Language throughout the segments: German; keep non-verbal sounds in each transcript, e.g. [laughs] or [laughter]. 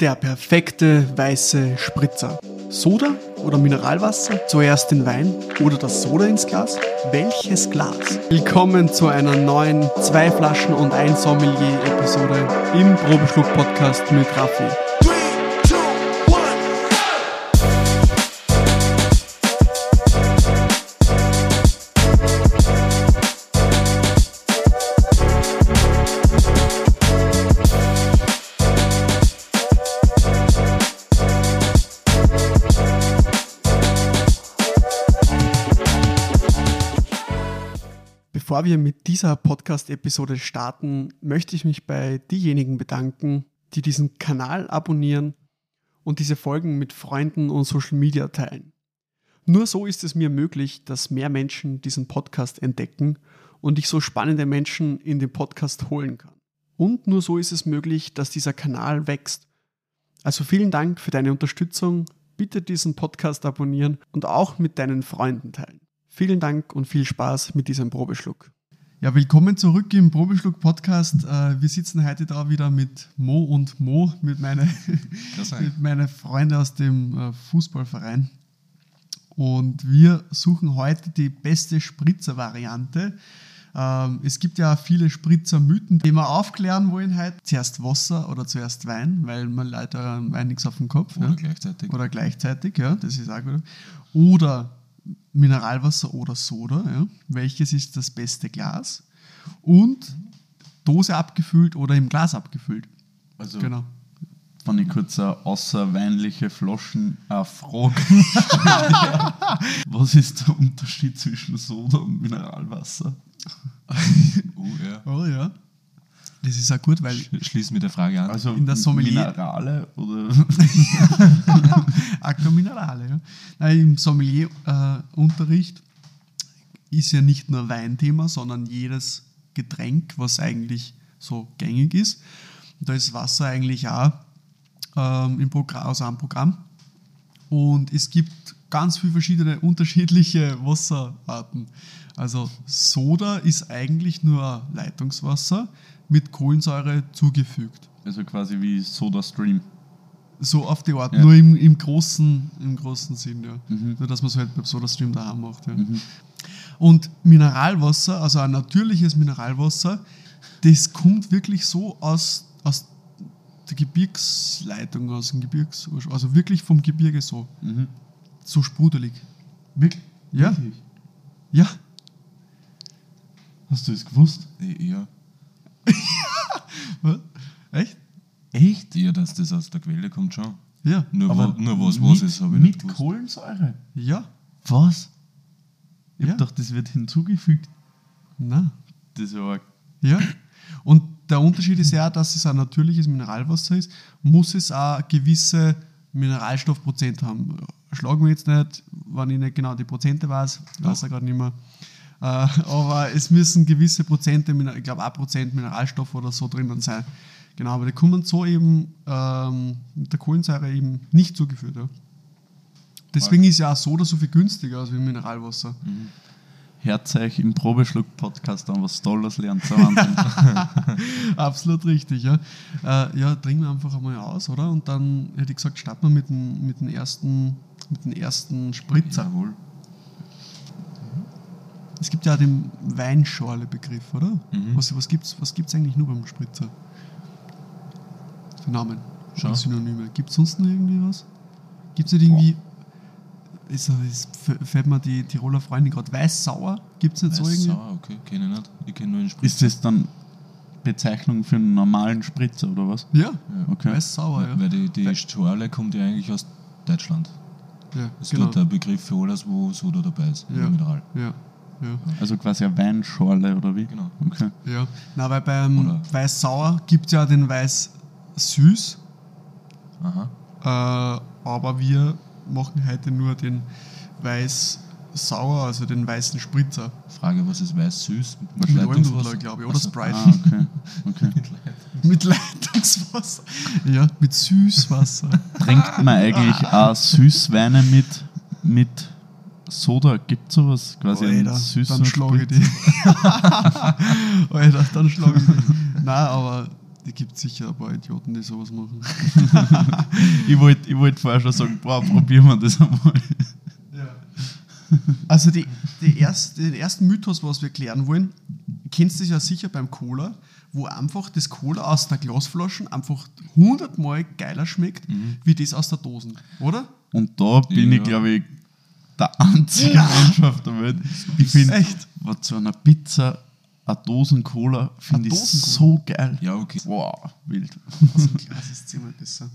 Der perfekte weiße Spritzer. Soda oder Mineralwasser? Zuerst den Wein oder das Soda ins Glas? Welches Glas? Willkommen zu einer neuen Zwei Flaschen und ein Sommelier Episode im Probeschluck Podcast mit Raffi. Bevor wir mit dieser Podcast-Episode starten, möchte ich mich bei diejenigen bedanken, die diesen Kanal abonnieren und diese Folgen mit Freunden und Social Media teilen. Nur so ist es mir möglich, dass mehr Menschen diesen Podcast entdecken und ich so spannende Menschen in den Podcast holen kann. Und nur so ist es möglich, dass dieser Kanal wächst. Also vielen Dank für deine Unterstützung. Bitte diesen Podcast abonnieren und auch mit deinen Freunden teilen. Vielen Dank und viel Spaß mit diesem Probeschluck. Ja, willkommen zurück im Probeschluck Podcast. Äh, wir sitzen heute da wieder mit Mo und Mo, mit meinen [laughs] mit meine Freunden aus dem äh, Fußballverein. Und wir suchen heute die beste Spritzer-Variante. Ähm, es gibt ja viele Spritzer-Mythen, die wir aufklären wollen heute. Zuerst Wasser oder zuerst Wein, weil man leider Wein nichts auf dem Kopf. Oder ja. gleichzeitig. Oder gleichzeitig, ja, das ist auch gut. Oder Mineralwasser oder Soda. Ja. Welches ist das beste Glas? Und Dose abgefüllt oder im Glas abgefüllt. Also, Genau. wenn ich kurz eine außerweinliche Flaschen äh, frage, [laughs] was ist der Unterschied zwischen Soda und Mineralwasser? [laughs] Oh ja. Oh ja. Das ist auch gut, weil Sch- Schließ mit der Frage an. Also In der Sommelier- Minerale oder [laughs] Aqua Minerale. Ja. Nein, Im Sommelier-Unterricht ist ja nicht nur Weinthema, sondern jedes Getränk, was eigentlich so gängig ist. Und da ist Wasser eigentlich auch ähm, im Programm, also am Programm. Und es gibt ganz viele verschiedene unterschiedliche Wasserarten. Also Soda ist eigentlich nur Leitungswasser mit Kohlensäure zugefügt. also quasi wie Soda Stream. So auf die Art, Ja. nur im, im, großen, im großen Sinn, ja. Mhm. Nur, dass man es halt beim SodaStream daheim macht. Ja. Und Mineralwasser, also ein natürliches Mineralwasser, das kommt wirklich so aus, aus der Gebirgsleitung, aus dem Gebirgs, also wirklich vom Gebirge so. Mhm. So sprudelig. Wirklich? Ja. Ja. Hast du es gewusst? [laughs] ja. Was? Echt? Echt? Ja, dass das aus der Quelle kommt schon. Ja. Nur, Aber wo, nur was was ist, habe ich nicht Mit gewusst. Kohlensäure? Ja. Was? Ich Ja. gedacht, das wird hinzugefügt. Na. Das ist ja arg. Ja. Und der Unterschied ist ja, dass es ein natürliches Mineralwasser ist, muss es auch gewisse Mineralstoffprozent haben. Schlagen wir jetzt nicht, wenn ich nicht genau die Prozente weiß, weiß ich gerade nicht mehr. Äh, aber es müssen gewisse Prozente, ich glaube 1% Mineralstoff oder so drinnen sein. Genau, aber die kommen so eben ähm, mit der Kohlensäure eben nicht zugeführt. Ja. Deswegen ist ja auch Soda so viel günstiger als wie Mineralwasser. Hört euch im Probeschluck-Podcast an, was Tolles lernt. So. [laughs] Absolut richtig, ja. Äh, ja, trinken wir einfach einmal aus, oder? Und dann hätte ich gesagt, starten wir mit dem, mit dem, ersten, mit dem ersten Spritzer. Jawohl. Es gibt ja den Weinschorle-Begriff, oder? Mhm. Was, was gibt es was gibt's eigentlich nur beim Spritzer? Für Namen, Schau. Synonyme. Gibt es sonst noch irgendwie was? Gibt es nicht irgendwie. Ist, ist, fällt mir die Tiroler Freundin gerade weiß-sauer? Gibt es nicht so Weiß, irgendwie? sauer, okay, kenne ich nicht. Ich kenne nur den Spritz. Ist das dann Bezeichnung für einen normalen Spritzer oder was? Ja, Ja. Okay. weiß-sauer, ja. Weil die, die Schorle kommt ja eigentlich aus Deutschland. Ja Das genau. ist der Begriff für alles, wo Soda dabei ist. Ja. Mineral. Ja, ja. Also quasi eine Weinschorle oder wie? Genau. Okay. Ja, na, weil beim Oder- Weiß-Sauer gibt es ja den Weiß-Süß, Aha. äh, aber wir machen heute nur den Weiß-Sauer, also den weißen Spritzer. Frage, was ist weiß süß? Mit? Almdudler, glaube ich, oder Ach so. Sprite. Ah, okay. okay. [laughs] [laughs] Mit Leitungswasser. Ja, mit Süßwasser. Trinkt man eigentlich auch Süßweine mit, mit Soda? Gibt sowas? Quasi einen Alter, süßen dann schlage ich die. [laughs] Alter, dann schlage ich die. Nein, aber Es gibt sicher ein paar Idioten, die sowas machen. [laughs] Ich wollte ich wollt vorher schon sagen, boah, probieren wir das einmal. Also die, die erste, den ersten Mythos, was wir klären wollen, kennst du das ja sicher beim Cola, wo einfach das Cola aus der Glasflasche einfach hundertmal geiler schmeckt, wie das aus der Dosen, oder? Und da bin Ja. ich, glaube ich, der einzige Mensch auf der Welt. Ich finde, Echt? was zu einer Pizza, eine Dosen Cola, finde ich so geil. Ja, okay. Wow, wild. Aus dem Glas ist zehnmal besser.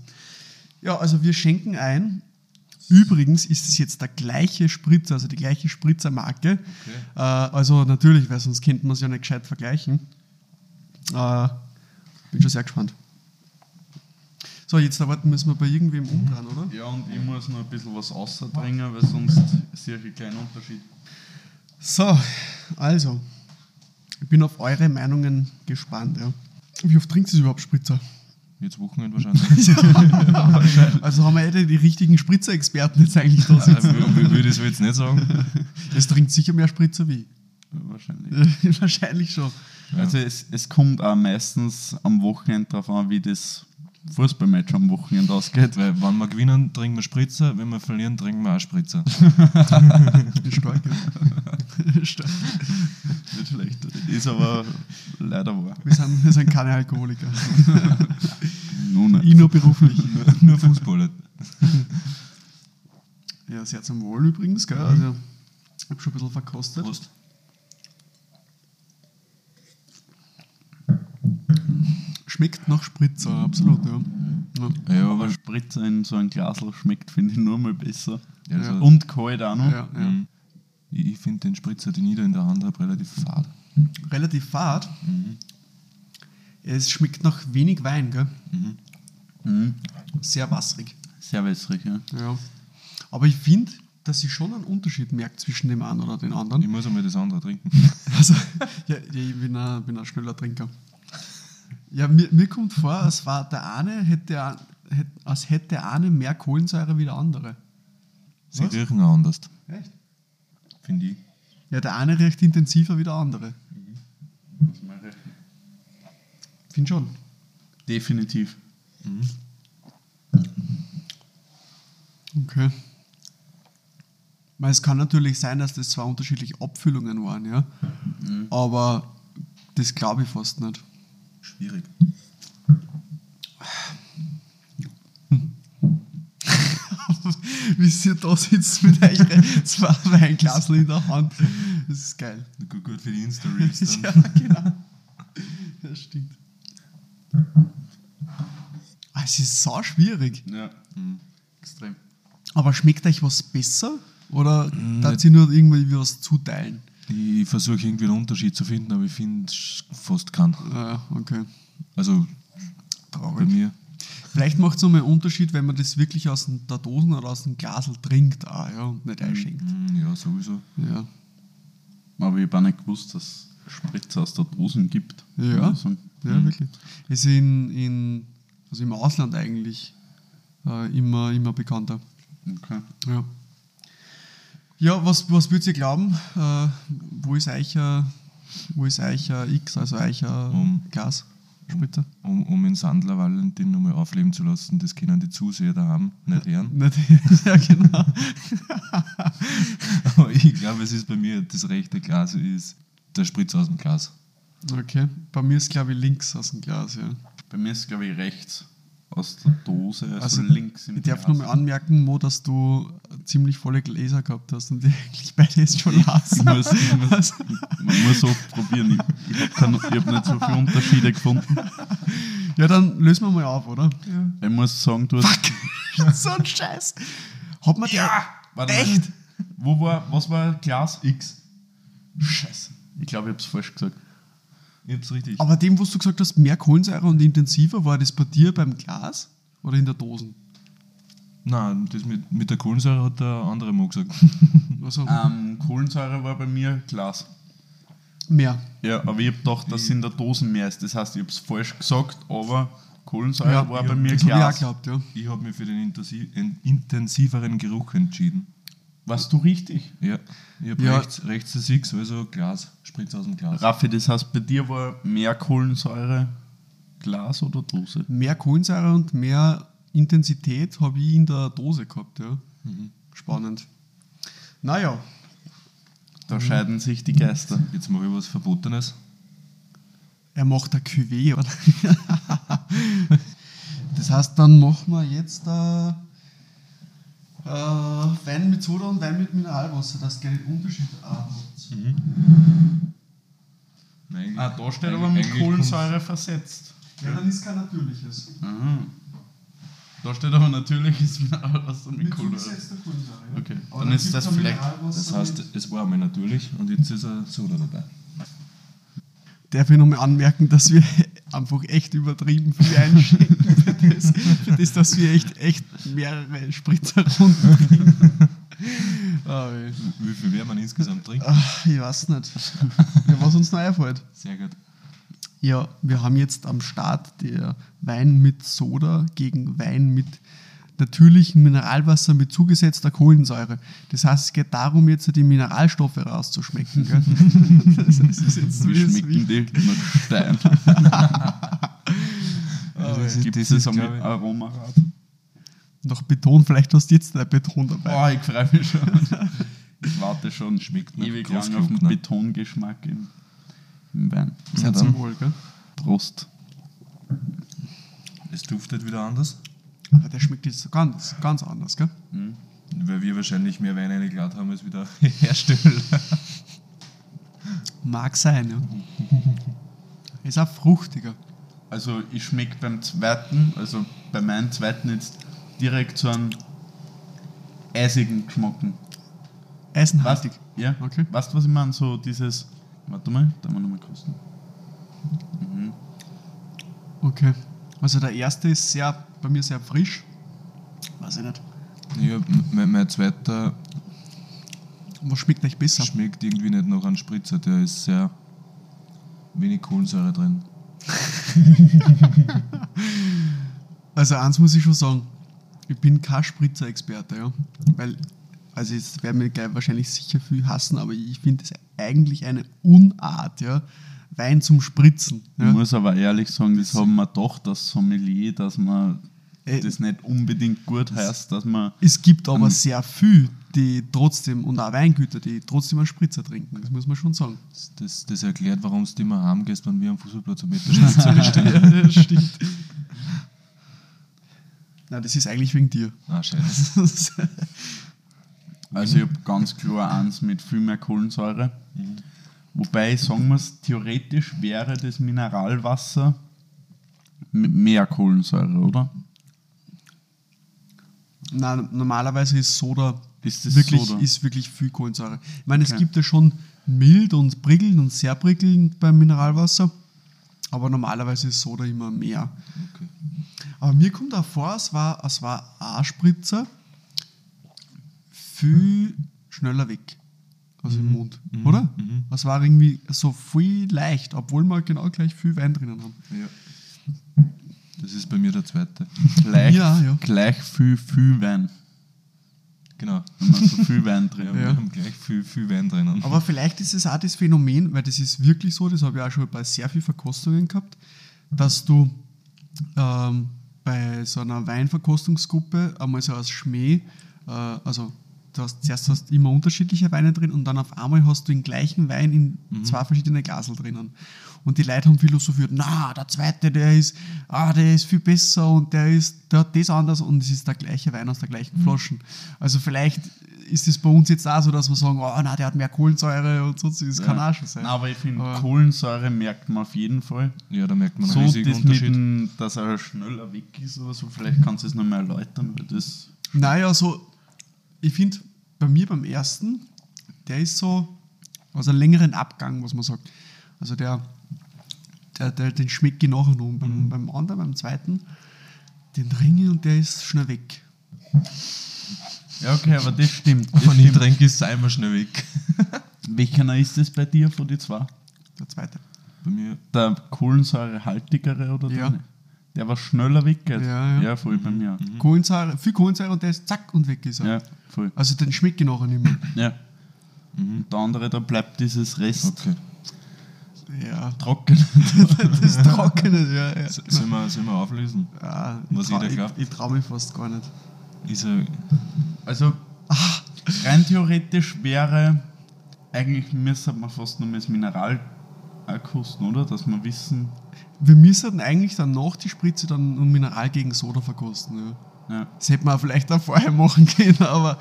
Ja, also wir schenken ein. Übrigens ist es jetzt der gleiche Spritzer, also die gleiche Spritzermarke. Äh, also natürlich, weil sonst könnte man es ja nicht gescheit vergleichen. Äh, bin schon sehr gespannt. So, jetzt erwarten müssen wir bei irgendwem umdrehen, oder? Ja, und ich muss noch ein bisschen was außerdringen, weil sonst sehe ich einen kleinen Unterschied. So, also, ich bin auf eure Meinungen gespannt. Ja. Wie oft trinkt ihr überhaupt Spritzer? Jetzt Wochenende wahrscheinlich. [laughs] Also haben wir eh die richtigen Spritzer-Experten jetzt eigentlich da sitzen. wür- würde ich jetzt nicht sagen. Es trinkt sicher mehr Spritzer wie Wahrscheinlich. ich. Wahrscheinlich [laughs] schon. Also es, es kommt auch meistens am Wochenende darauf an, wie das Fußballmatch am Wochenende ausgeht. Weil, wenn wir gewinnen, trinken wir Spritzer, wenn wir verlieren, trinken wir auch Spritzer. [laughs] Stark. [laughs] Stark. Nicht schlecht. Ist aber leider wahr. Wir sind, wir sind keine Alkoholiker. [laughs] Nun nicht. Ich nur beruflich. Nur Fußballer. Ja, sehr zum Wohl übrigens, gell? Also, ich habe schon ein bisschen verkostet. Prost. Schmeckt nach Spritzer, absolut, ja. ja. Ja, Aber Spritzer in so ein Glasl schmeckt, finde ich, nur mal besser. Ja, hat- Und kalt auch noch. ja, ja. Mhm. Ich, ich finde den Spritzer, den ich da in der Hand habe, relativ fad. Relativ fad. Mhm. Es schmeckt nach wenig Wein, gell? Mhm. Sehr wasserig. Sehr wässrig, ja. Ja. Aber ich finde, dass ich schon einen Unterschied merkt zwischen dem einen oder den Ich anderen. muss einmal das andere trinken. [laughs] Also, ja, ich bin ein, bin ein schneller Trinker. Ja, mir, mir kommt vor, als war der eine hätte, als hätte der eine mehr Kohlensäure wie der andere. Sie Was? riechen auch anders, Echt? finde ich. Ja, der eine riecht intensiver wie der andere. Finde schon. Definitiv. Okay. Weil es kann natürlich sein, dass das zwei unterschiedliche Abfüllungen waren, ja. Aber das glaube ich fast nicht. Schwierig. [laughs] Wie ihr da sitzt mit euren zwei Weinglasen in der Hand. Das ist geil. Gut, gut für die Insta-Reels [laughs] Ja, genau. Das stimmt. Ah, es ist so schwierig. Ja. Extrem. Aber schmeckt euch was besser? Oder Mm, darf sie nur irgendwie was zuteilen? Ich versuche irgendwie einen Unterschied zu finden, aber ich finde fast keinen. Ah, okay. Also bei Traurig. mir. Vielleicht macht es nochmal einen Unterschied, wenn man das wirklich aus der Dosen oder aus dem Glasel trinkt auch, ja, und nicht einschenkt. mm, Ja, sowieso. Ja. Aber ich habe auch nicht gewusst, dass es Spritzer aus der Dosen gibt. Ja. Also, Ja, wirklich. Ist in, in, also im Ausland eigentlich äh, immer, immer bekannter. okay. Ja. Ja, was, was würdet ihr glauben? Äh, wo ist euer, wo ist euer X, also euer Um. Glas? Spritzer? Um, um den Sandler Valentin nochmal aufleben zu lassen, das können die Zuseher daheim nicht hören. Nicht, [laughs] ja, genau. [laughs] Aber ich glaube, es ist bei mir das rechte Glas ist der Spritz aus dem Glas. Okay. Bei mir ist, glaube ich, links aus dem Glas, ja. Bei mir ist es, glaube ich, rechts aus der Dose, also, Also, links im Ich darf Glas. nochmal anmerken, Mo, dass du ziemlich volle Gläser gehabt hast und [laughs] die eigentlich beide jetzt schon Ich las. muss, ich muss, man muss oft probieren. Ich, ich habe hab nicht so viele Unterschiede gefunden. Ja, dann lösen wir mal auf, oder? Ich muss sagen, du hast. [laughs] so ein Scheiß. Hat man der. Warte mal. Echt? Wo war, was war Glas X? Scheiße. Ich glaube, ich habe es falsch gesagt. Ich hab's richtig. Aber dem, was du gesagt hast, mehr Kohlensäure und intensiver, war das bei dir beim Glas oder in der Dosen? Nein, das mit, mit der Kohlensäure hat der andere mal gesagt. [laughs] Also Ähm, Kohlensäure war bei mir Glas. mehr. Ja, aber ich habe gedacht, dass es in der Dosen mehr ist. Das heißt, ich habe es falsch gesagt, aber Kohlensäure war ja, bei mir ich auch Glas. geglaubt, ja. Ich habe mich für den intensiv, intensiveren Geruch entschieden. Warst du richtig? Ja, ich habe Ja. rechts, rechts das X, also Glas, Spritz aus dem Glas. Raffi, das heißt, bei dir war mehr Kohlensäure Glas oder Dose? Mehr Kohlensäure und mehr Intensität habe ich in der Dose gehabt, ja. Spannend. Naja, Da scheiden sich die Geister. Jetzt mache ich was Verbotenes. er macht ein Cuvée, oder? [laughs] das heißt, dann machen wir jetzt äh, äh, Wein mit Soda und Wein mit Mineralwasser, dass ihr den Unterschied auch habt. Nein, Ah, da steht aber mit Kohlensäure versetzt. Ja, dann ist kein natürliches. Aha. Da steht aber natürliches [laughs] Mineralwasser mit Kohlensäure. zugesetzter Kohlensäure. Ja. Okay, Aber dann ist das vielleicht- Das heißt, mit- es war einmal natürlich und jetzt ist ein Soda dabei. darf ich nochmal anmerken, dass wir [laughs] einfach echt übertrieben viel einschenken für das, für das dass wir echt, echt mehrere Spritzer runterbringen. [laughs] Ah, weh. Wie viel werden wir insgesamt trinken? Ach, ich weiß nicht. Ja, was uns noch einfällt. Sehr gut. Ja, wir haben jetzt am Start der Wein mit Soda gegen Wein mit natürlichem Mineralwasser mit zugesetzter Kohlensäure. Das heißt, es geht darum, jetzt die Mineralstoffe rauszuschmecken. Gell? [laughs] das ist jetzt Wie schmecken die nach [laughs] Also, Gibt das es ist, so mit Aromarad? Noch Beton, vielleicht hast du jetzt dein Beton dabei. Boah, ich freue mich schon. [laughs] Ich warte schon Schmeckt nach ewig lang auf den. Betongeschmack im, im Wein. Sehr zum Wohl, gell? Prost. Es duftet wieder anders, Aber der schmeckt jetzt ganz, ganz anders, gell? weil wir wahrscheinlich mehr Wein reingeladen haben als wieder [laughs] Hersteller. Mag sein, ja. [laughs] Ist auch fruchtiger. Also ich schmecke beim zweiten, also bei meinem zweiten jetzt direkt so einen eisigen Geschmacken. Eisenhaltig. Ja, Okay. Weißt du, was ich meine? So dieses. Warte mal, da mal nochmal kosten. Okay. Also der erste ist sehr, bei mir sehr frisch. Weiß ich nicht. Ja, mein, mein zweiter Was schmeckt euch besser? schmeckt irgendwie nicht nach einem Spritzer, der ist sehr wenig Kohlensäure drin. [laughs] Also eins muss ich schon sagen, ich bin kein Spritzer-Experte, ja. Weil, also jetzt werden mir gleich wahrscheinlich sicher viel hassen, aber ich finde es eigentlich eine Unart, ja. Wein zum Spritzen. Ich Ja. muss aber ehrlich sagen, das haben wir doch das Sommelier, dass man das nicht unbedingt gut heißt, dass man. Es gibt aber sehr viel, die trotzdem, und auch Weingüter, die trotzdem einen Spritzer trinken, das muss man schon sagen. Das, das erklärt, warum du immer heimgehst, wenn wir am Fußballplatz am Meterspritzer bestellen. [laughs] ja, das stimmt. Nein, das ist eigentlich wegen dir. Ah, scheiße. [laughs] Also ich habe ganz klar eins mit viel mehr Kohlensäure. Wobei, sagen wir es, theoretisch wäre das Mineralwasser mit mehr Kohlensäure, oder? Nein, normalerweise ist Soda Ist das wirklich, Soda? ist wirklich viel Kohlensäure. Ich meine, es Okay. gibt ja schon mild und prickelnd und sehr prickelnd beim Mineralwasser, aber normalerweise ist Soda immer mehr. Okay. Aber mir kommt auch vor, es war, es war ein Spritzer viel schneller weg. Also im Mund, oder? Es war irgendwie so viel leicht, obwohl wir genau gleich viel Wein drinnen haben. Ja. Das ist bei mir der zweite. Gleich, Ja, ja. gleich viel, viel Wein. Genau. Wenn man so viel Wein drin Ja. Wir haben gleich viel, viel Wein drinnen. Aber vielleicht ist es auch das Phänomen, weil das ist wirklich so, das habe ich auch schon bei sehr vielen Verkostungen gehabt, dass du ähm, bei so einer Weinverkostungsgruppe einmal so als Schmäh, äh, also du hast, zuerst hast du immer unterschiedliche Weine drin und dann auf einmal hast du den gleichen Wein in zwei verschiedene Glasel drinnen. Und die Leute haben philosophiert, na, der zweite, der ist, ah, der ist viel besser und der ist, der hat das anders und es ist der gleiche Wein aus der gleichen Flaschen. Also vielleicht ist es bei uns jetzt auch so, dass wir sagen, oh, na, der hat mehr Kohlensäure und so, das kann auch schon sein. Nein, aber ich finde, Kohlensäure merkt man auf jeden Fall. Ja, da merkt man einen So riesigen das Unterschied. dem, dass er schneller weg ist oder so, vielleicht kannst du es nochmal erläutern, weil das Naja, so, ich finde, bei mir beim ersten, der ist so, also einen längeren Abgang, was man sagt. Also der, der, der den schmecke ich nachher noch. Beim, beim anderen, beim zweiten, den ich und der ist schnell weg. Ja, okay, aber das stimmt. Das Wenn ich stimmt. trinke, ist es einmal schnell weg. [laughs] Welcher ist das bei dir von den zwei? Der zweite. Bei mir, Der kohlensäurehaltigere oder Ja. der? Der war schneller weggeht. Ja, ja. ja voll bei mir. Kohlensäure, viel Kohlensäure und der ist zack und weg ist er. Ja, voll. Also den schmecke ich nachher nicht mehr. Ja. Und der andere, da bleibt dieses Rest. okay. Ja, Trocken. [laughs] das Trockene, ja. ja. Sollen wir, sollen wir auflösen? ja Was ich trau-. Ich, ich traue mich fast gar nicht. Ist er, Also, rein theoretisch wäre, eigentlich müsste man fast nur das Mineral kosten, oder? Dass wir wissen, Wir müssten eigentlich dann nach die Spritze dann ein Mineral gegen Soda verkosten. Ja. ja, Das hätte man vielleicht auch vorher machen [laughs] können, aber,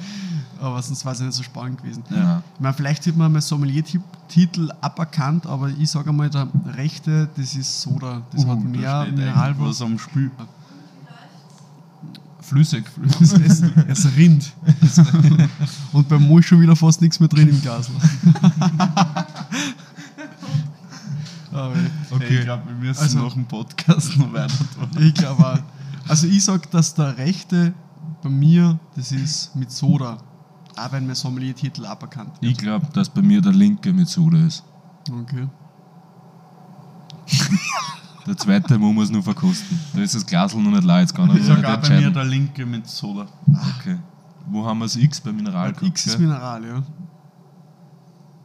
aber sonst war es nicht so spannend gewesen. ja. Ich meine, vielleicht hätte man mal Sommelier-Titel aberkannt, aber ich sage einmal, der rechte, das ist Soda. Das hat Uh, da mehr steht Mineral. eigentlich was am Spiel. flüssig. Es, [laughs] es, es rinnt. [laughs] Und beim Mo ist schon wieder fast nichts mehr drin im Glas. [laughs] Okay. Ich glaube, wir müssen Also- nach dem Podcast noch weiter tun. ich glaube auch. Also ich sage, dass der rechte bei mir, das ist mit Soda. Auch wenn mein Sommelier-Titel aberkannt wird. Ich glaube, dass bei mir der linke mit Soda ist. Okay. [laughs] Der zweite muss man es nur verkosten. Da ist das Glasl noch nicht leer, jetzt kann er Ich sage auch bei mir der linke mit Soda. Okay. Wo haben wir das X beim Mineral gehabt, X ist? Mineral, ja.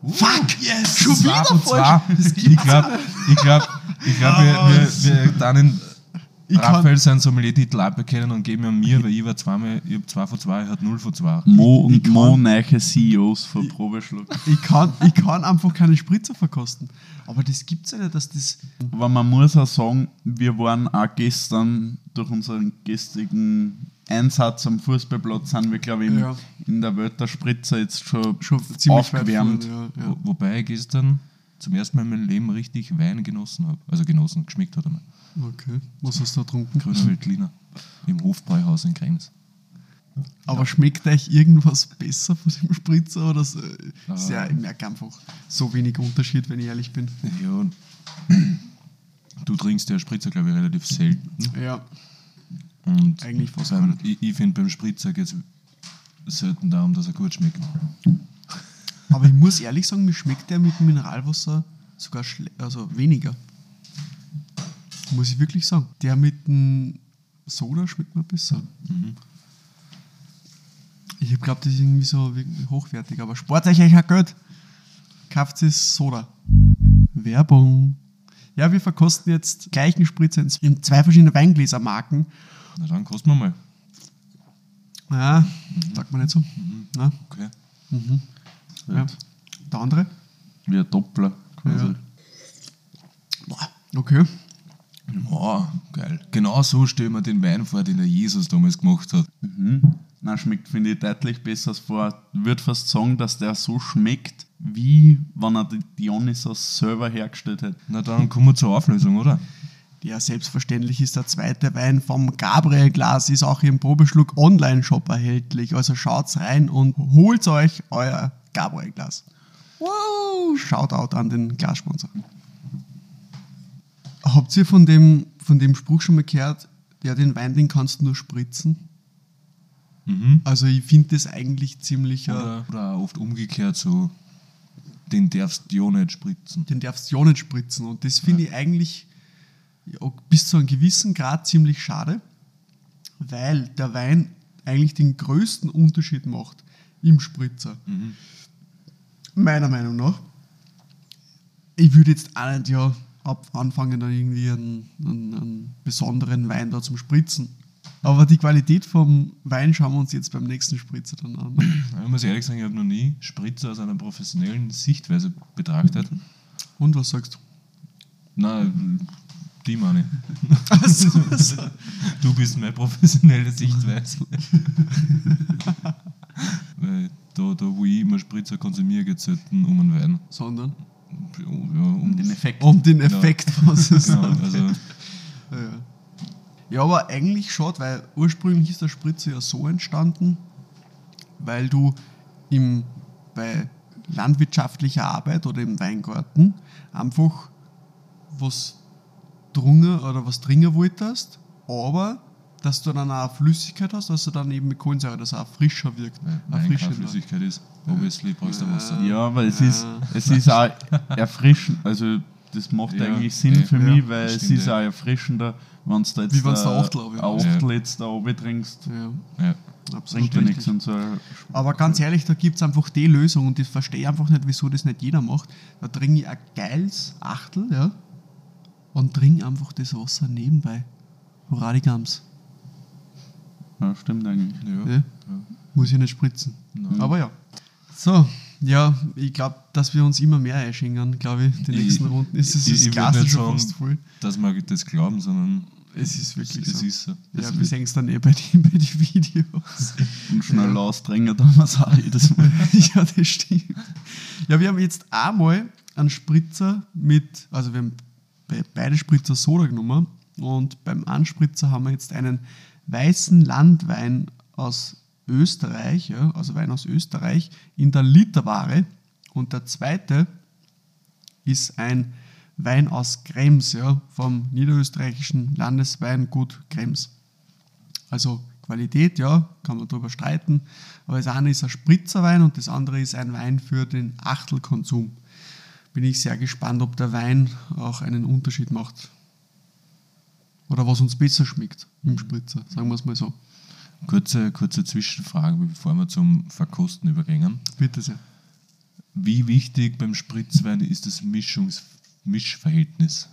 Fuck! Yes! Schon wieder falsch! [laughs] Ich glaube, ich glaub, ich glaub, wir, wir, wir dann in Ich kann- Raphael seinen Sommelier-Titel aberkennen und geben ihn mir, weil ich war zweimal, ich habe zwei von zwei, er hat null von zwei. Mo und kann- Mo neue CEOs von Probeschluck. Ich kann, ich kann einfach keine Spritzer verkosten. Aber das gibt's ja nicht, dass das. Aber man muss auch sagen, wir waren auch gestern durch unseren gestrigen Einsatz am Fußballplatz, sind wir, glaube ich, Ja. in der Welt der Spritzer jetzt schon, Schon ziemlich aufgewärmt. ja, ja. Wo, wobei ich gestern zum ersten Mal in meinem Leben richtig Wein genossen habe. Also genossen, geschmeckt hat er mir. Okay. Was hast du da getrunken? Grüner. Im Hofbräuhaus in Grenz. Aber schmeckt euch irgendwas besser von dem Spritzer? Oder so? Ist ja, Ah. ich merke einfach so wenig Unterschied, wenn ich ehrlich bin. Ja, [clears throat] du trinkst ja Spritzer, glaube ich, relativ selten. Ja. Und Eigentlich fast beim, ich, ich finde, beim Spritzer geht es selten darum, dass er gut schmeckt. Aber ich muss ehrlich sagen, mir schmeckt der mit dem Mineralwasser sogar also weniger. Muss ich wirklich sagen. Der mit dem Soda schmeckt mir besser. Ich glaube, das ist irgendwie so hochwertig. Aber spart euch euch Geld. Kauft es Soda. Werbung. Ja, wir verkosten jetzt gleichen Spritzer in- zwei verschiedene Weingläsermarken. Na dann, kosten wir mal. Ja, sagt man nicht so. Ja, Okay. ja. Der andere? Wie ein Doppler quasi. Ja. Okay. Oh, geil. Genau so stellen wir den Wein vor, den der Jesus damals gemacht hat. Mhm. Na, schmeckt, finde ich, deutlich besser als vor. Ich würde fast sagen, dass der so schmeckt, wie wenn er die Dionysos selber hergestellt hätte. Na dann kommen wir zur Auflösung, oder? Ja, selbstverständlich ist der zweite Wein vom Gabriel Glas, ist auch im Probeschluck Online-Shop erhältlich. Also schaut's rein und holt euch euer Gabriel Glas. Wow, Shoutout an den Glassponsor. Habt ihr von dem, von dem Spruch schon mal gehört, ja, den Wein, den kannst du nur spritzen? Mhm. Also ich finde das eigentlich ziemlich, äh, Oder, oder oft umgekehrt so, den darfst du ja nicht spritzen. den darfst du ja nicht spritzen. Und das finde ich eigentlich ja, bis zu einem gewissen Grad ziemlich schade, weil der Wein eigentlich den größten Unterschied macht im Spritzer. Mhm. Meiner Meinung nach. Ich würde jetzt auch nicht ja, ab anfangen, dann irgendwie einen, einen, einen besonderen Wein da zum Spritzen. Aber die Qualität vom Wein schauen wir uns jetzt beim nächsten Spritzer dann an. Ich muss ehrlich sagen, ich habe noch nie Spritzer aus einer professionellen Sichtweise betrachtet. Und was sagst du? Nein, die meine ich. [laughs] Also, also, Du bist meine professionelle Sichtweise. [laughs] Weil da, da, wo ich immer Spritzer konsumiere, geht es selten um einen Wein. sondern Ja, um den Effekt. um den Effekt, was es Genau, also Ja. ja, aber eigentlich schade, weil ursprünglich ist der Spritzer ja so entstanden, weil du im, bei landwirtschaftlicher Arbeit oder im Weingarten einfach was drungen oder was trinken wolltest, aber dass du dann auch eine Flüssigkeit hast, dass du dann eben mit Kohlensäure, dass er auch frischer wirkt. Wein keine frischer Flüssigkeit ist. Obviously brauchst du Wasser. Ja, weil es ist, Ja. es ist auch erfrischend. Also das macht Ja, eigentlich Sinn eh. für Ja, mich, weil es stimmt, ist ja. auch erfrischender, wenn du da jetzt Wie Achtel ein Achtel jetzt da oben trinkst. Ja, Ja. absolut Bringt ja nichts und so. Aber ganz ehrlich, da gibt es einfach die Lösung und ich verstehe einfach nicht, wieso das nicht jeder macht. Da trinke ich ein geiles Achtel, ja, und trinke einfach das Wasser nebenbei. Hurra die Gams. Ja, stimmt eigentlich. Ja. Ja. Muss ich nicht spritzen. Nein. Aber ja. So, ja, ich glaube, dass wir uns immer mehr einschenken, glaube ich, die Ich- nächsten Runden. Ist es ich- das ich Glas schon sagen, fast voll? Dass wir das glauben, sondern Es ist wirklich es so. ist so. ja, Es wir wird- sehen es dann eh bei den, [laughs] bei den Videos. Und schnell ausdrängen, da wir es auch jedes Mal. [laughs] ja, das stimmt. Ja, wir haben jetzt einmal einen Spritzer mit, also wir haben bei beide Spritzer Soda genommen und beim Anspritzer haben wir jetzt einen weißen Landwein aus Österreich, ja, also Wein aus Österreich, in der Literware. Und der zweite ist ein Wein aus Krems, ja, vom niederösterreichischen Landesweingut Krems. Also Qualität, ja, kann man darüber streiten. Aber das eine ist ein Spritzerwein und das andere ist ein Wein für den Achtelkonsum. Bin ich sehr gespannt, ob der Wein auch einen Unterschied macht. Oder was uns besser schmeckt im Spritzer, sagen wir es mal so. Kurze, kurze Zwischenfrage, bevor wir zum Verkosten übergehen. Bitte sehr. Wie wichtig beim Spritzwein ist das Mischungs Mischverhältnis?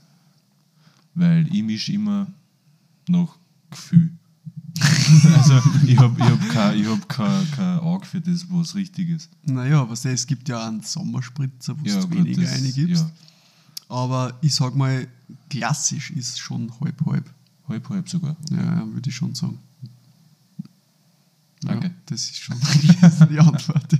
Weil ich mische immer nach Gefühl. [laughs] also ich habe ich hab kein, ich hab kein, kein Auge für das, was richtig ist. Naja, aber es gibt ja einen Sommerspritzer, wo Ja, du gut, weniger das- reingibst. ja. Aber ich sag mal, klassisch ist schon halb-halb. Halb, halb sogar. Ja, würde ich schon sagen. Danke. Ja, das ist schon [laughs] die Antwort. Ja,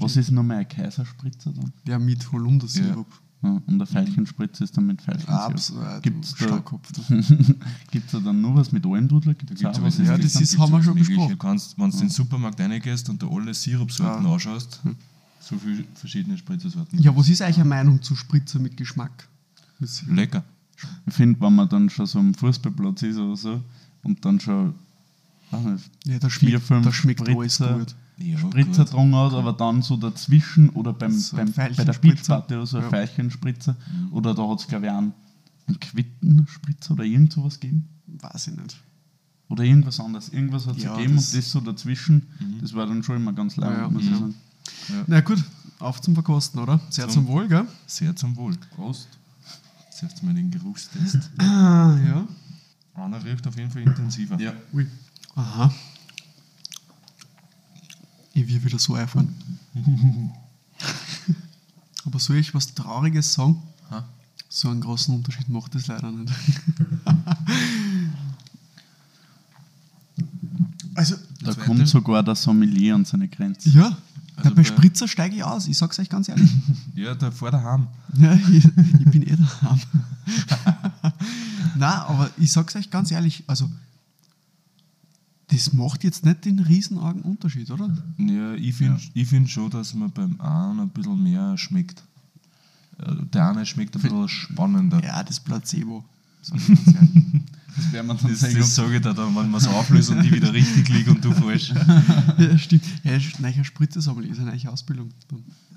Was ist nochmal ein Kaiserspritzer dann? Der mit Holundersirup. Ja, und der Veilchenspritzer ist dann mit Veilchensirup. Absolut. Gibt's da, Starkkopf. du. gibt's da [laughs] dann nur was mit Almdudler? Gibt's Da auch gibt's was? Ja, mit- das ist- haben wir schon besprochen. Du kannst, wenn du in den Supermarkt reingehst und da alle Sirupsorten Ja. anschaust, so viele verschiedene Spritzersorten. Ja, was ist eigentlich eine Meinung zu Spritzer mit Geschmack? Lecker. Ich finde, wenn man dann schon so am Fußballplatz ist oder so und dann schon weiß nicht, Ja, da vier, schmeckt, fünf da schmeckt alles Spritzer, gut. Ja, Spritzer dran hat, aber dann so dazwischen oder beim, So beim, bei der. Beachparty oder so ein Ja. Veilchenspritzer oder da hat es glaube ich einen, einen Quittenspritzer oder irgend sowas gegeben. Weiß ich nicht. Oder irgendwas anderes. Irgendwas hat es Ja, gegeben das- und das so dazwischen, das war dann schon immer ganz laut, Ja, ja. muss ich Mhm. sagen. Na gut, auf zum Verkosten, oder? Sehr Zum- zum Wohl, gell? Sehr zum Wohl. Prost. Jetzt mal den Geruchstest. [laughs] Ah, ja. Einer riecht auf jeden Fall intensiver. Ja. Ui. Aha. Ich will wieder so einfahren. [laughs] Aber soll ich was Trauriges sagen? Ha? So einen großen Unterschied macht es leider nicht. [laughs] also, Da kommt sogar der Sommelier an seine Grenze. ja, bei bei- Spritzer steige ich aus. Ich sag's euch ganz ehrlich. [laughs] Ja, da vor daheim. Ja, [laughs] ich, ich bin eh daheim. [laughs] Nein, aber ich sag's euch ganz ehrlich, also das macht jetzt nicht den riesenargen Unterschied, oder? Ja, ich finde ich find schon, dass man beim einen ein bisschen mehr schmeckt. Äh, Der eine schmeckt ein bisschen spannender. Ja, das Placebo. Das werden wir dann Das, sehen. das sage ich dir dann, wenn wir es auflösen und ich wieder richtig liege und du falsch. [laughs] ja, stimmt. Ja, ist neuer Spritzesammel ist eine neue Ausbildung.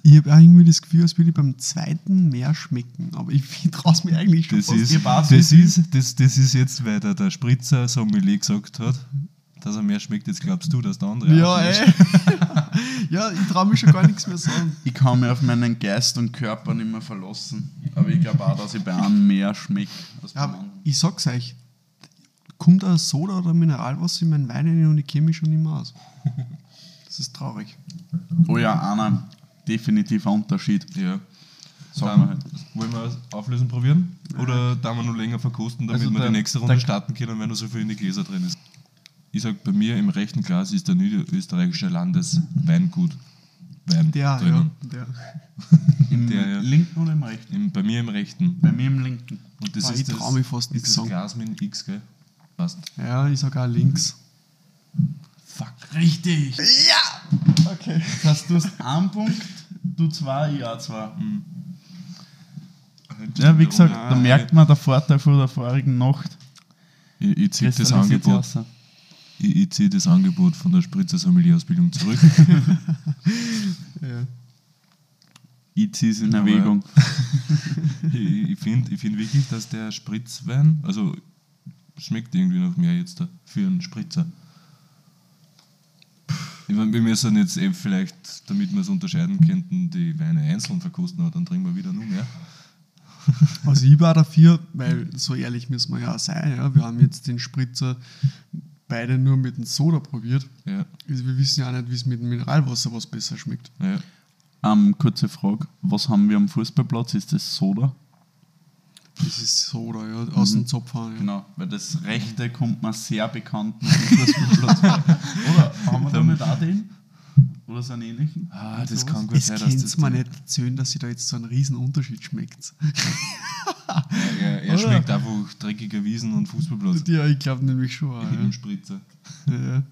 Ich habe auch irgendwie das Gefühl, als würde ich beim zweiten mehr schmecken, aber ich [laughs] traue es mir eigentlich schon Das fast. ist, das, nicht. ist, das, das ist jetzt, weil der, der Spritzer Sommelier gesagt hat, dass er mehr schmeckt. Jetzt glaubst du, dass der andere ja, ey. [laughs] ja, ich traue mich schon gar nichts mehr sagen. Ich kann mich auf meinen Geist und Körper nicht mehr verlassen. Aber ich glaube auch, dass ich bei einem mehr schmecke als beim Ja, anderen. ich sag's euch, kommt ein Soda oder Mineralwasser in meinen Wein rein und ich kenne mich schon nicht mehr aus. [laughs] Das ist traurig. Oh ja, einer definitiv ein Unterschied. Ja. Sagen wir halt. wollen wir auflösen probieren? Oder da wir noch länger verkosten, damit Also wir der- die nächste Runde starten können, wenn noch so viel in die Gläser drin ist? Ich sag, bei mir im rechten Glas ist der niederösterreichische Landesweingut Wein Der, drinnen. ja. Der. [laughs] Im Der, ja. linken oder im rechten? Im, bei mir im rechten. Bei mir im linken. Und das Boah, ist ich das, mich fast ist das. Glas mit dem X, gell? Passt. Ja, ich sag auch links. Fuck. Richtig! Ja! Okay. Das heißt, du hast einen Punkt, du zwei, ich auch zwei. Ja, wie gesagt, da merkt man der Vorteil von der vorigen Nacht. Ich, ich ziehe das Angebot. Ich, ich ziehe das Angebot von der Spritzer Sommelier-Ausbildung zurück. [laughs] Ja. Ich ziehe es in Erwägung. [laughs] ich ich finde ich find wirklich, dass der Spritzwein, also schmeckt irgendwie noch mehr jetzt da für einen Spritzer. Ich meine, wir müssen jetzt eben vielleicht, damit wir es unterscheiden könnten, die Weine einzeln verkosten, aber dann trinken wir wieder nur mehr. [laughs] Also ich war dafür, weil so ehrlich müssen wir ja auch sein, ja, wir haben jetzt den Spritzer beide nur mit dem Soda probiert. Ja, Also wir wissen ja auch nicht, wie es mit dem Mineralwasser was besser schmeckt. ja. Ähm, kurze Frage, was haben wir am Fußballplatz? Ist das Soda? Das ist Soda, ja, aus dem Zopfhahn. Ja. Genau, weil das rechte kommt mir sehr bekannt [laughs] Fußballplatz vor. Oder haben wir da nicht auch den? Oder so einen ähnlichen? Ah, das kann gut sein, dass das mir nicht erzählen, dass sie da jetzt so einen riesen Unterschied schmeckt. Er, er schmeckt einfach dreckiger Wiesen und Fußballplatz. Ja, ich glaube nämlich schon. auch, Im Spritzer. Ja. Ja.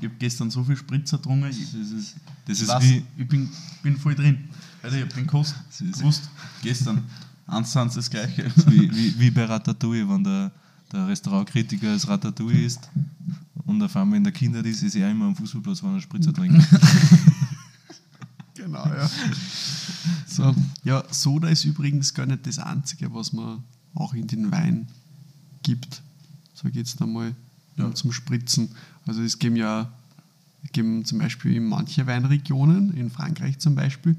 Ich habe gestern so viel Spritzer getrunken, ich, Das ist, das ist weiß, wie. ich bin, bin voll drin. Also ich habe den Kost gewusst, gestern. Eins zu eins das gleiche. [laughs] wie, wie, wie bei Ratatouille, wenn der, der Restaurantkritiker das Ratatouille isst und auf einmal in der Kindheit ist, ist er immer am Fußballplatz, wenn er Spritzer trinkt. [laughs] Genau, ja. [laughs] So, ja, Soda ist übrigens gar nicht das Einzige, was man auch in den Wein gibt. So geht es dann mal Ja. zum Spritzen. Also es geben ja geben zum Beispiel in manche Weinregionen, in Frankreich zum Beispiel,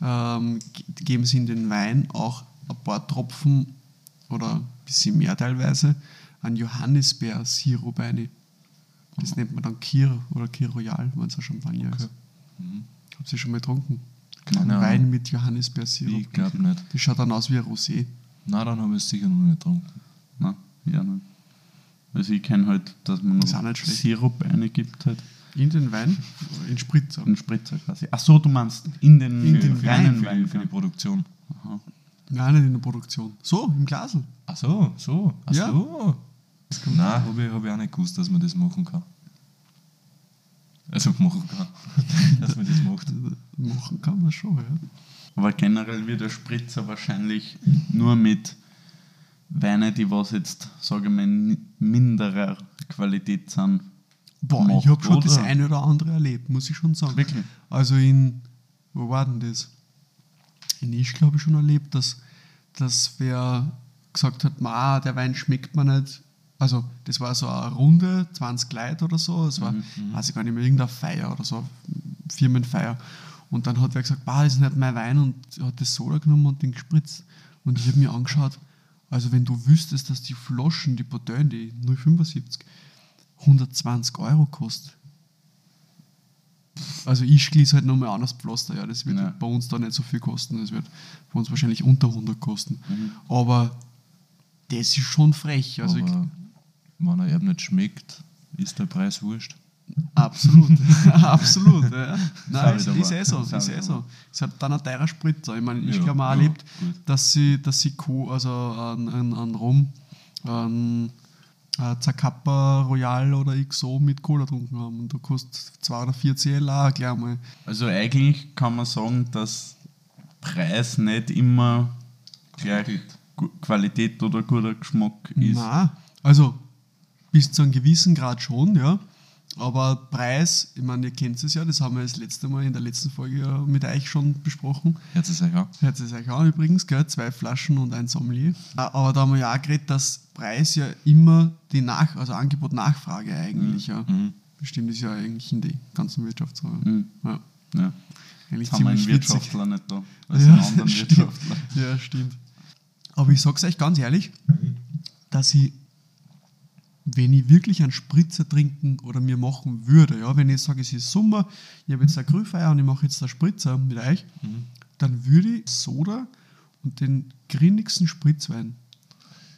ähm, ge- geben sie in den Wein auch ein paar Tropfen oder ein bisschen mehr teilweise an Johannisbeer-Sirup rein. Das nennt man dann Kir oder Kir Royal, wenn es ein Champagner ist. Mhm. Habt ihr schon mal getrunken? Keine. Wein mit Johannisbeersirup. Ich glaube nicht. Das schaut dann aus wie ein Rosé. Na, dann habe ich es sicher noch nicht getrunken. Nein, ja nicht. Also ich kenne halt, dass man Ist noch. Sirup reingibt halt. In den Wein, [laughs] in Spritzer. Einen Spritzer quasi. Ach so, du meinst in den, In den für, reinen die, für, Wein. für die Produktion. Aha. Nein, nicht in der Produktion. So, im Glasl. Ach so, so. Ach Ja. so. Nein, habe ich, hab ich auch nicht gewusst, dass man das machen kann. Also machen kann. [laughs] dass man das macht. Machen kann man schon, ja. Aber generell wird der Spritzer wahrscheinlich nur mit Weinen, die was jetzt, sage ich mal, in minderer Qualität sind. Boah, gemacht, ich habe schon das eine oder andere erlebt, muss ich schon sagen. Wirklich? Also in, wo war denn das? In Isch, glaube ich, schon erlebt, dass, dass wer gesagt hat, ma, der Wein schmeckt mir nicht. Also, das war so eine Runde, 20 Leute oder so. Es war, weiß ich gar nicht mehr, irgendeine Feier oder so, Firmenfeier. Und dann hat wer gesagt, bah, das ist nicht mein Wein und hat das Soda genommen und den gespritzt. Und ich habe mir angeschaut, also wenn du wüsstest, dass die Flaschen, die Botellen, die 0,75, 120 Euro kosten. Also ich schließe halt nochmal an das Pflaster, ja, das wird Ja. bei uns da nicht so viel kosten, das wird bei uns wahrscheinlich unter 100 kosten. Aber das ist schon frech, also wenn er eben nicht schmeckt, ist der Preis wurscht. absolut, [laughs] absolut. Ja. Nein, ist, ist eh so, ist eh so. Es hat dann ein teurer Spritzer. Ich meine, ich Ja, glaube, man ja, erlebt, gut. dass sie, dass sie Co, also an, an, an Rum, an äh, Zacappa Royal oder XO mit Cola getrunken haben. Und du kostet 2 oder 4 CL auch gleich mal. Also eigentlich kann man sagen, dass Preis nicht immer gleich Gu- Qualität oder guter Geschmack ist. Nein, also bis zu einem gewissen Grad schon, ja. Aber Preis, ich meine, ihr kennt es ja, das haben wir das letzte Mal in der letzten Folge ja mit euch schon besprochen. Hört es euch an? Hört es euch an übrigens, gell? zwei Flaschen und ein Sommelier. Ah, Aber da haben wir ja auch geredet, dass Preis ja immer die Nach also Angebot-Nachfrage eigentlich ja Mhm. bestimmt ist ja eigentlich in die ganzen Wirtschaftsräume. Mhm. Ja, Ja. eigentlich Jetzt haben wir einen ziemlich witzig. Wirtschaftler nicht da. [laughs] Also Ja, einen anderen stimmt. Wirtschaftler. Ja, stimmt. Aber ich sag's euch ganz ehrlich, dass ich, wenn ich wirklich einen Spritzer trinken oder mir machen würde, ja, wenn ich sage, es ist Sommer, ich habe jetzt eine Grillfeier und ich mache jetzt einen Spritzer mit euch, dann würde ich Soda und den grinnigsten Spritzwein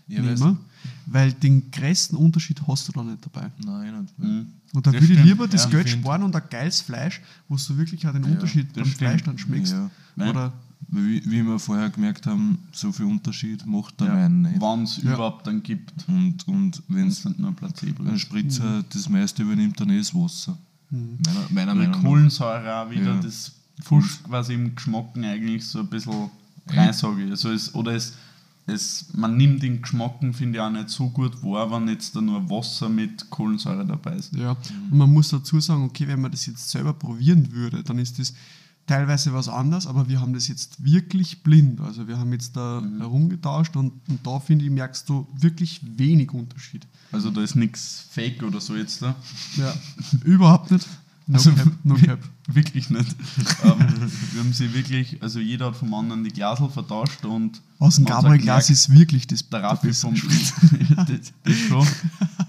Ja, weißt- nehmen, weil den größten Unterschied hast du da nicht dabei. Nein, nicht. Mhm. Und da Das würde ich lieber das ja, Geld sparen und ein geiles Fleisch, wo du wirklich auch den Ja, Unterschied beim stimmt. Fleisch dann schmeckst. Oder Wie, wie wir vorher gemerkt haben, so viel Unterschied macht der Ja. Wein nicht. Wenn es Ja. überhaupt dann gibt. Und, und wenn es nur Placebo ein ist. Spritzer das meiste übernimmt, dann ist es Wasser. Meiner, meiner Die Meinung nach. Kohlensäure auch wieder, Ja. das pusht quasi im Geschmacken eigentlich so ein bisschen rein, sage ich. Also es, oder es, es, man nimmt den Geschmacken, finde ich, auch nicht so gut wahr, wenn jetzt da nur Wasser mit Kohlensäure dabei ist. Ja, und man muss dazu sagen, okay, wenn man das jetzt selber probieren würde, dann ist das teilweise was anders, aber wir haben das jetzt wirklich blind. Also wir haben jetzt da Mhm. herumgetauscht und, und da finde ich, merkst du wirklich wenig Unterschied. Also da ist nichts Fake oder so jetzt da. Ja, überhaupt nicht. [laughs] No Also, cap, no cap. Wirklich nicht. ähm, wir haben sie wirklich, also jeder hat vom anderen die Glasel vertauscht und Aus dem Gabriel-Glas gemerkt, ist wirklich das der Raffi vom [laughs] das, das schon.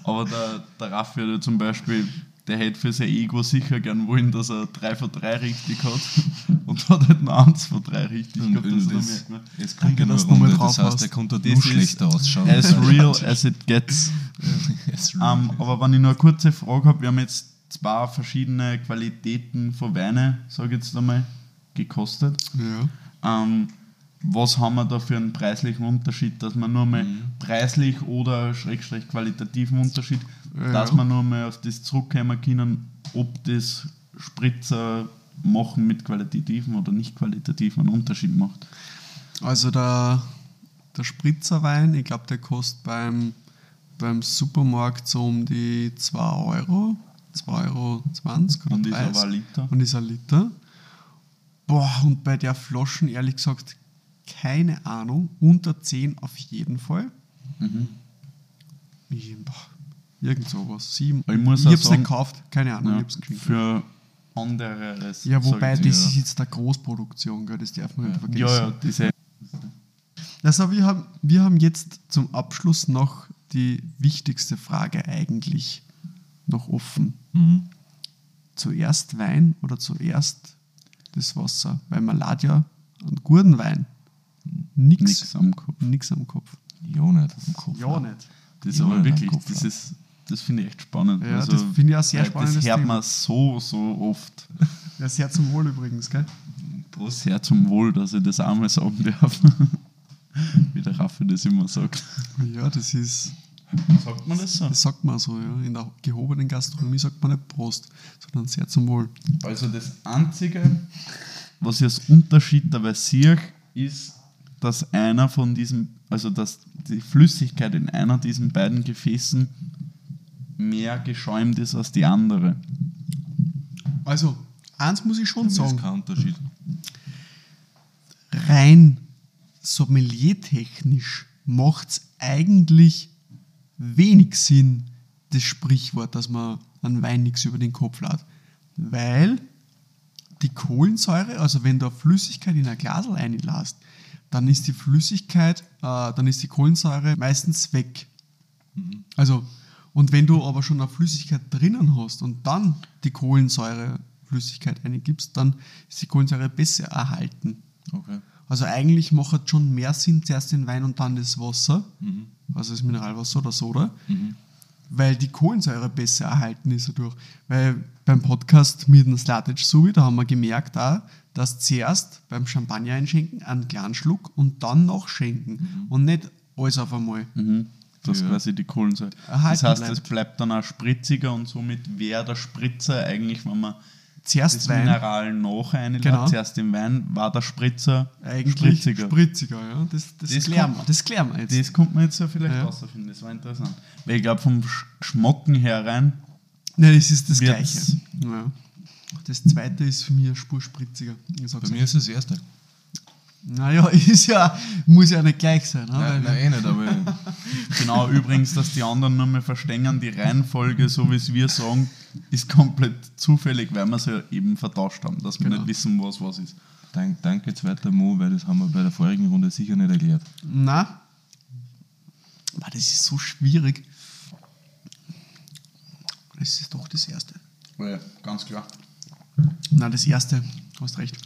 Aber der, der Raffi hat ja zum Beispiel, der hätte für sein Ego sicher gern wollen, dass er 3 von 3 richtig hat [laughs] und hat halt nur 1 von 3 richtig Und gehabt. Also da das, merkt man, es kommt Danke, dass du nochmal drauf das heißt, der konnte Das noch ist schlechter ausschauen. as [laughs] real as it gets. As real. Ähm, aber wenn ich nur eine kurze Frage habe, wir haben jetzt zwei verschiedene Qualitäten von Weine, sage ich jetzt einmal, gekostet. Ja. Ähm, was haben wir da für einen preislichen Unterschied, dass man nur mal Mhm. preislich oder schrägstrich qualitativen Unterschied, Ja. dass man nur mal auf das zurückkommen können, ob das Spritzer machen mit qualitativen oder nicht qualitativen einen Unterschied macht. Also der, der Spritzerwein, ich glaube, der kostet beim, beim Supermarkt so um die 2 Euro, 2,20 Euro oder Und ist 30. aber ein Liter. Und ist ein Liter. Boah, und bei der Flaschen, ehrlich gesagt, keine Ahnung. Unter 10 auf jeden Fall. Mhm. Ich, boah, irgend sowas. Sieben. Ich muss ich hab's sagen- nicht gekauft, keine Ahnung. Ja, ich hab's geschenkt. für anderes. ja, wobei, das ist jetzt der Großproduktion, gell? das darf man nicht vergessen. Ja, ja, diese. Also wir haben, wir haben jetzt zum Abschluss noch die wichtigste Frage eigentlich noch offen. Mhm. Zuerst Wein oder zuerst das Wasser? Weil man lädt ja einen guten Wein. Nix, Nix am Kopf. nix am Kopf. Ja, nicht am Kopf. Ja, nicht. Das ist Ja, aber wirklich, das ja. ist, das finde ich echt spannend. Ja, das finde ich auch sehr weil spannendes Das hört Thema. man so, so oft. Ja, sehr zum Wohl übrigens, gell? Prost, Herr zum Wohl, dass ich das einmal sagen darf. [laughs] Wie der Raffi das immer sagt. Ja, das ist, Sagt man das so? das sagt man so, ja. In der gehobenen Gastronomie sagt man nicht Prost, sondern sehr zum Wohl. Also das Einzige, was ich als Unterschied dabei sehe, ist, dass einer von diesen, also dass die Flüssigkeit in einer diesen beiden Gefäßen mehr geschäumt ist als die andere. Also, eins muss ich schon ist sagen. kein Unterschied. rein sommeliertechnisch macht es eigentlich wenig Sinn, das Sprichwort, dass man einen Wein nichts über den Kopf lädt. Weil die Kohlensäure, also wenn du Flüssigkeit in ein Glasel einlässt, dann ist die Flüssigkeit, äh, dann ist die Kohlensäure meistens weg. Also, und wenn du aber schon eine Flüssigkeit drinnen hast und dann die Kohlensäureflüssigkeit eingibst, dann ist die Kohlensäure besser erhalten. Okay. Also eigentlich macht es schon mehr Sinn, zuerst den Wein und dann das Wasser, Mhm. also das Mineralwasser oder Soda, Mhm. weil die Kohlensäure besser erhalten ist dadurch. Weil beim Podcast mit dem Slatic Subi, da haben wir gemerkt auch, dass zuerst beim Champagner einschenken, einen kleinen Schluck und dann noch schenken und nicht alles auf einmal. Das Ja. quasi die Kohlensäure. Erhalten das heißt, bleibt. es bleibt dann auch spritziger und somit wäre der Spritzer eigentlich, wenn man Zuerst das Wein, Mineral noch einlädt, Genau. zuerst den Wein, war der Spritzer eigentlich spritziger. spritziger. ja. Das, das, Das klären kommt- wir, das klären wir jetzt. Das kommt man jetzt ja vielleicht Ja. rausfinden, das war interessant. Weil ich glaube, vom Sch- Schmocken her rein, Nein, das ist das Gleiche. Ja. Das zweite ist für mich eine Spur spritziger. Bei mir ist es das erste. Naja, [laughs] ist ja, muss ja nicht gleich sein. Ne? Nein, nein, eh nicht, aber [laughs] genau übrigens, dass die anderen nur mehr verstehen, die Reihenfolge, so wie es wir sagen, ist komplett zufällig, weil wir es ja eben vertauscht haben, dass wir Genau. nicht wissen, was was ist. danke, danke zweiter Mo, weil das haben wir bei der vorigen Runde sicher nicht erklärt. Na, das ist so schwierig. Das ist doch das erste. Ja, ganz klar. Na, das erste, du hast recht.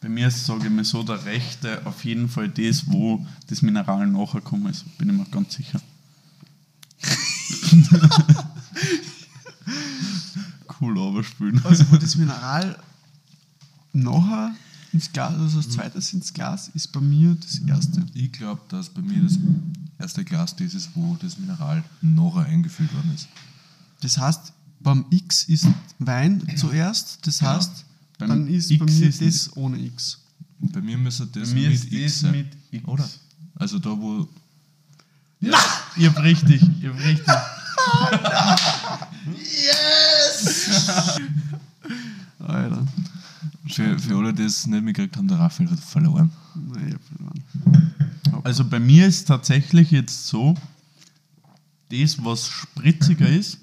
Bei mir ist, sage ich mal so, der rechte auf jeden Fall das, wo das Mineral nachher gekommen ist. Bin ich mir ganz sicher. [laughs] cool überspülen. Also, wo das Mineral nachher ins Glas, also das zweite ins Glas, ist bei mir das erste. Ich glaube, dass bei mir das erste Glas das ist, wo das Mineral nachher eingeführt worden ist. Das heißt, beim X ist Wein zuerst, das Genau. heißt, Beim dann ist X bei mir ist- das ohne X. Bei mir müsste Bei das mir mit ist X das sein. mit X. Oder? Also da, wo Ja, ihr habt richtig, ihr habt richtig. [laughs] Alter. Für, für alle, die es nicht mitgekriegt haben, der Raphael hat verloren. Nein, ich hab verloren. Also bei mir ist tatsächlich jetzt so, das, was spritziger ist,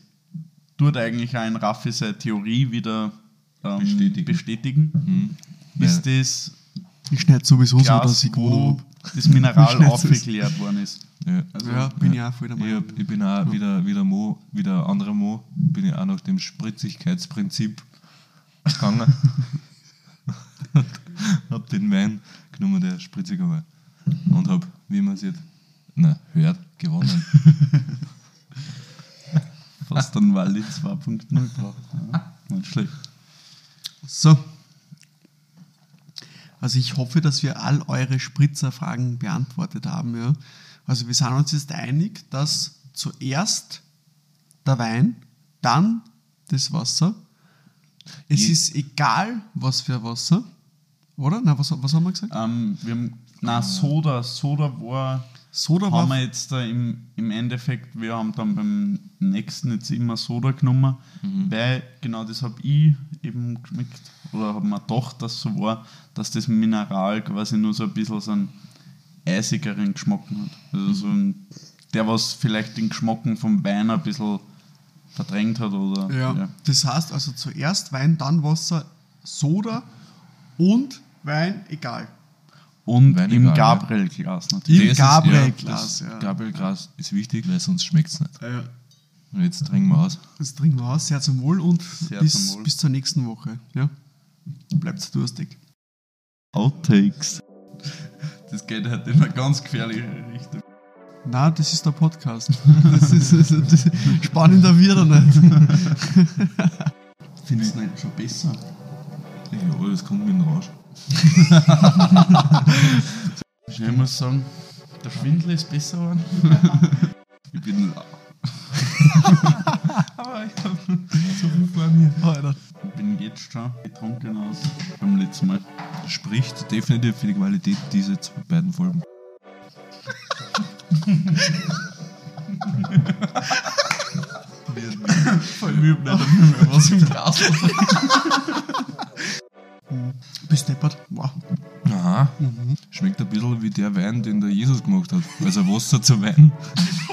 tut eigentlich ein Raffi seine Theorie wieder ähm, Bestätigen. bestätigen. Mhm. Ist das Ich schneide sowieso so, dass Glas, ich wo das Mineral [laughs] aufgeklärt worden ist. Ja. Also, Ja, bin ich auch voll der Ich, ich bin auch wieder, wieder Mo, wieder ein anderer Mo, bin ich auch nach dem Spritzigkeitsprinzip gegangen. [laughs] hab den Wein genommen, der spritziger war. Und hab, wie man sieht, na, hört, gewonnen. [laughs] Fast dann Wally 2.0 braucht. Ja, nicht schlecht. So. Also ich hoffe, dass wir all eure Spritzerfragen beantwortet haben. Ja. Also wir sind uns jetzt einig, dass zuerst der Wein, dann das Wasser. Es Je- ist egal, was für Wasser. Oder? Na, was, was haben wir gesagt? Ähm, wir haben, na Soda, Soda war, Soda haben war wir jetzt da im, im Endeffekt, wir haben dann beim nächsten jetzt immer Soda genommen, weil genau das habe ich eben geschmeckt oder habe mir gedacht, dass so war, dass das Mineral quasi nur so ein bisschen so einen eisigeren Geschmack hat. Also so ein, der, was vielleicht den Geschmack vom Wein ein bisschen verdrängt hat oder Ja. Das heißt also zuerst Wein, dann Wasser, Soda und Wein, egal. Und Wein im ja. Gabriel-Glas natürlich. Im Das ist- Gabriel-Glas, das ja. Gabriel-Glas ist wichtig, weil sonst schmeckt es nicht. Ja. Und jetzt trinken wir aus. Das trinken wir aus, sehr zum Wohl und Sehr bis, Wohl. bis zur nächsten Woche. Ja. Bleibt durstig. Outtakes. Das geht halt in eine ganz gefährliche Richtung. Na, das ist der Podcast. Das ist, das ist spannender wird er nicht. Findest du nicht schon besser? Ja, das kommt mit dem Rausch. Ich muss sagen, der Schwindel ist besser geworden. [laughs] ich bin lau. [laughs] Aber ich hab so viel vor mir. Alter. Ich bin jetzt schon betrunken aus beim letzten Mal. Spricht definitiv für die Qualität dieser beiden Folgen. Ich hab nicht mehr was im Glas. Bist deppert. Wow. Aha. Schmeckt ein bisschen wie der Wein, den der Jesus gemacht hat. Also Wasser zu Wein. [laughs]